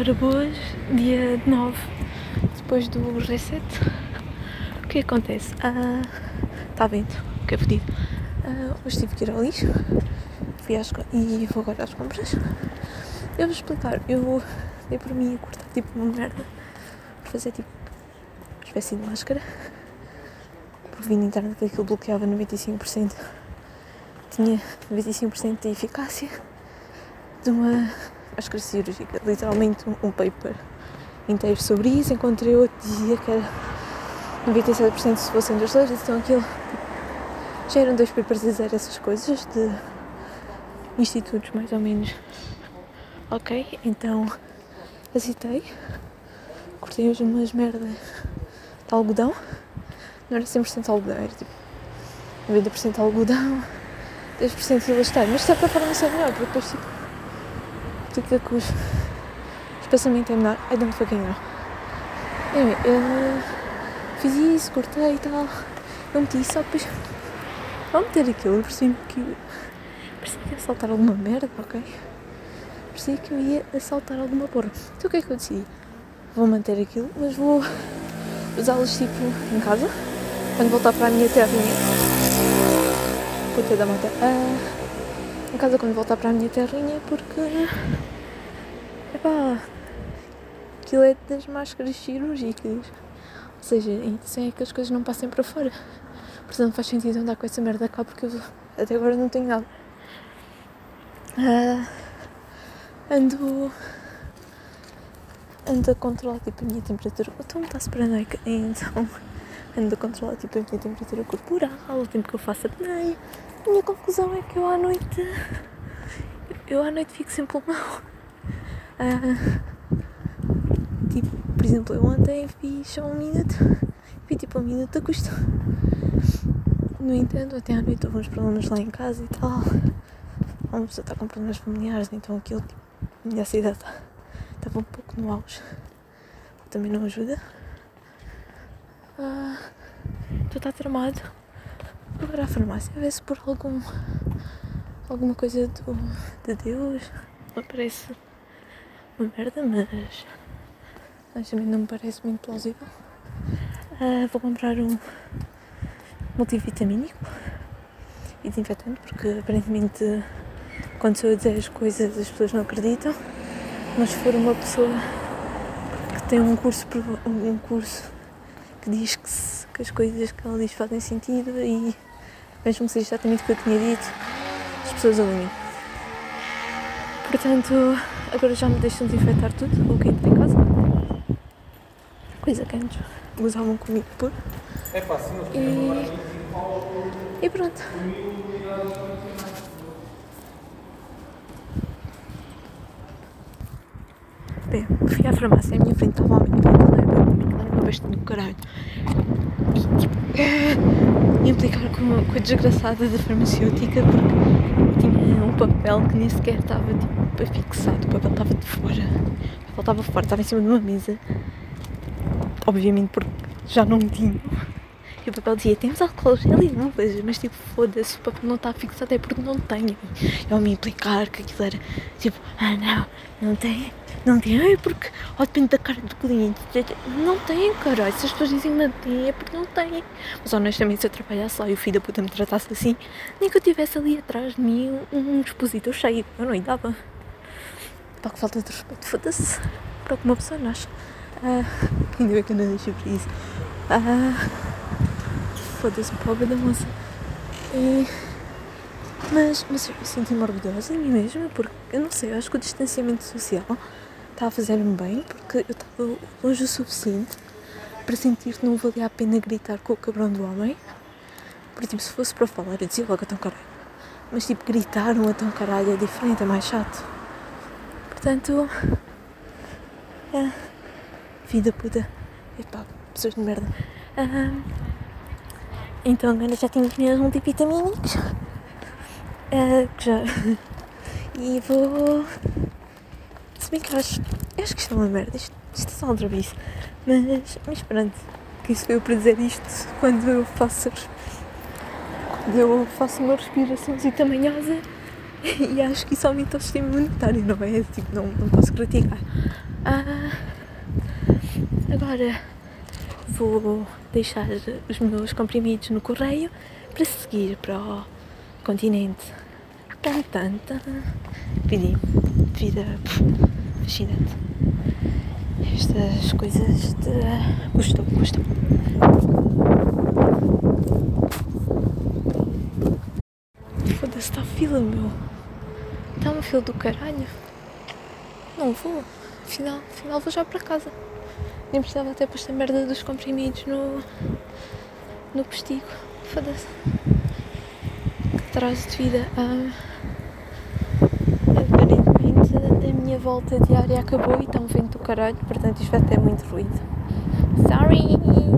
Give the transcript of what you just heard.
Ora boas, dia 9, depois do reset, o que acontece? Está ah, vento, o que é fedido. Ah, hoje tive que ir ao lixo fui às, e vou agora às compras. Eu vou explicar, eu dei por mim a cortar tipo uma merda, para fazer tipo uma espécie de máscara, porque vi na internet que aquilo bloqueava 95%, tinha 95% de eficácia de uma máscara cirúrgica, literalmente um, paper inteiro sobre isso. Encontrei outro que dizia que era 97% se fossem dois letras, então aquilo já eram dois papers a dizer essas coisas de institutos mais ou menos. Ok, então aceitei, cortei umas merdas de algodão, não era 100% algodão, era tipo 90% algodão, 10% de elastano, mas de certa forma isso é melhor, porque depois tipo, fica com os espaçamento é menor. I don't fucking know. Anyway, eu fiz isso, cortei e tal. Eu meti só depois. Vou meter aquilo, percebi que. Percebi que ia saltar alguma merda, ok? Percebi que eu ia assaltar alguma porra. Então o que é que eu decidi? Vou manter aquilo, mas vou usá-los tipo em casa. Quando voltar para a minha terrinha. Puta da mata. Uh, em casa quando voltar para a minha terrinha porque. Epá, aquilo é das máscaras cirúrgicas. Ou seja, intenção é que as coisas não passem para fora. Portanto, faz sentido andar com essa merda cá porque eu até agora não tenho nada. Uh, ando. Ando a controlar tipo a minha temperatura. O Tom está-se paranoica, então ando a controlar tipo a minha temperatura corporal, o tempo que eu faço apneia. A minha conclusão é que eu à noite. Eu à noite fico sem pulmão. Uh, Tipo, por exemplo, eu ontem fiz só um minuto, fiz tipo um minuto a custo. No entanto, até à noite houve uns problemas lá em casa e tal. Uma pessoa está com problemas familiares, então aquilo, tipo, a minha cidade estava um pouco no auge. Também não ajuda. Ah, tu está tramado. Vou agora à farmácia ver se por algum alguma coisa do, de Deus aparece uma merda, mas honestamente não me parece muito plausível. Uh, vou comprar um multivitamínico e desinfetante, porque aparentemente quando sou a dizer as coisas as pessoas não acreditam. Mas se for uma pessoa que tem um curso, um curso que diz que, se, que as coisas que ela diz fazem sentido e mesmo que seja exatamente o que eu tinha dito, as pessoas alinham. Portanto, agora já me deixam desinfetar tudo o que entra em casa coisa que antes usavam comigo por. É fácil, e... e pronto. Bem, fui à farmácia, à minha frente estava a minha frente, era uma besta do caralho. Implicar com, com a desgraçada da farmacêutica porque tinha um papel que nem sequer estava tipo, fixado, o papel estava de fora. O papel estava fora, estava em cima de uma mesa obviamente porque já não tinha. E o papel dizia, temos álcool gel e luvas, mas tipo, foda-se, o papel não está fixado até porque não tenho. Eu me implicar que aquilo era tipo, ah não, não tem, não tem, é porque, ó, depende da cara do cliente. Não tem, caralho, se as pessoas dizem que não tem, é porque não tem. Mas honestamente, se eu trabalhasse lá e o filho da puta me tratasse assim, nem que eu tivesse ali atrás de mim um, um expositor cheio, eu não dava. Pá, que falta de respeito, foda-se, para o que uma pessoa nasce. Ah, ainda bem que eu não deixei por isso. Ah, Foda-se, pobre da moça. E, mas, mas eu senti-me orgulhosa de mim mesma, porque eu não sei, eu acho que o distanciamento social está a fazer-me bem, porque eu estava longe o suficiente para sentir que não valia a pena gritar com o cabrão do homem. Porque, tipo, se fosse para falar, eu dizia logo a tão caralho. Mas, tipo, gritar um tão caralho é diferente, é mais chato. Portanto. É vida puta. Epá, pessoas de merda. Então agora já tenho os meus multivitamínicos. Uh, que já. e vou. Se bem que eu acho. Eu acho que isto é uma merda. Isto, isto é só vez. Mas, mas pronto. Que isso veio para dizer isto quando eu faço. Quando eu faço uma respiração tamanhosa. E acho que isso aumenta o sistema imunitário, não é? Tipo, não, não posso criticar. Ah, agora vou deixar os meus comprimidos no correio para seguir para o continente. Tan, tan, tan. Vida, vida fascinante. Estas coisas de. Gostou, gostou. Foda-se, está fila, meu. Está uma fila do caralho. Não vou. Afinal, afinal vou já para casa. Nem precisava ter posto a merda dos comprimidos no. no postigo. Foda-se. Que traço de vida. Ah, aparentemente a minha volta diária acabou e está um vento do caralho, portanto isto vai ter muito ruído. Sorry!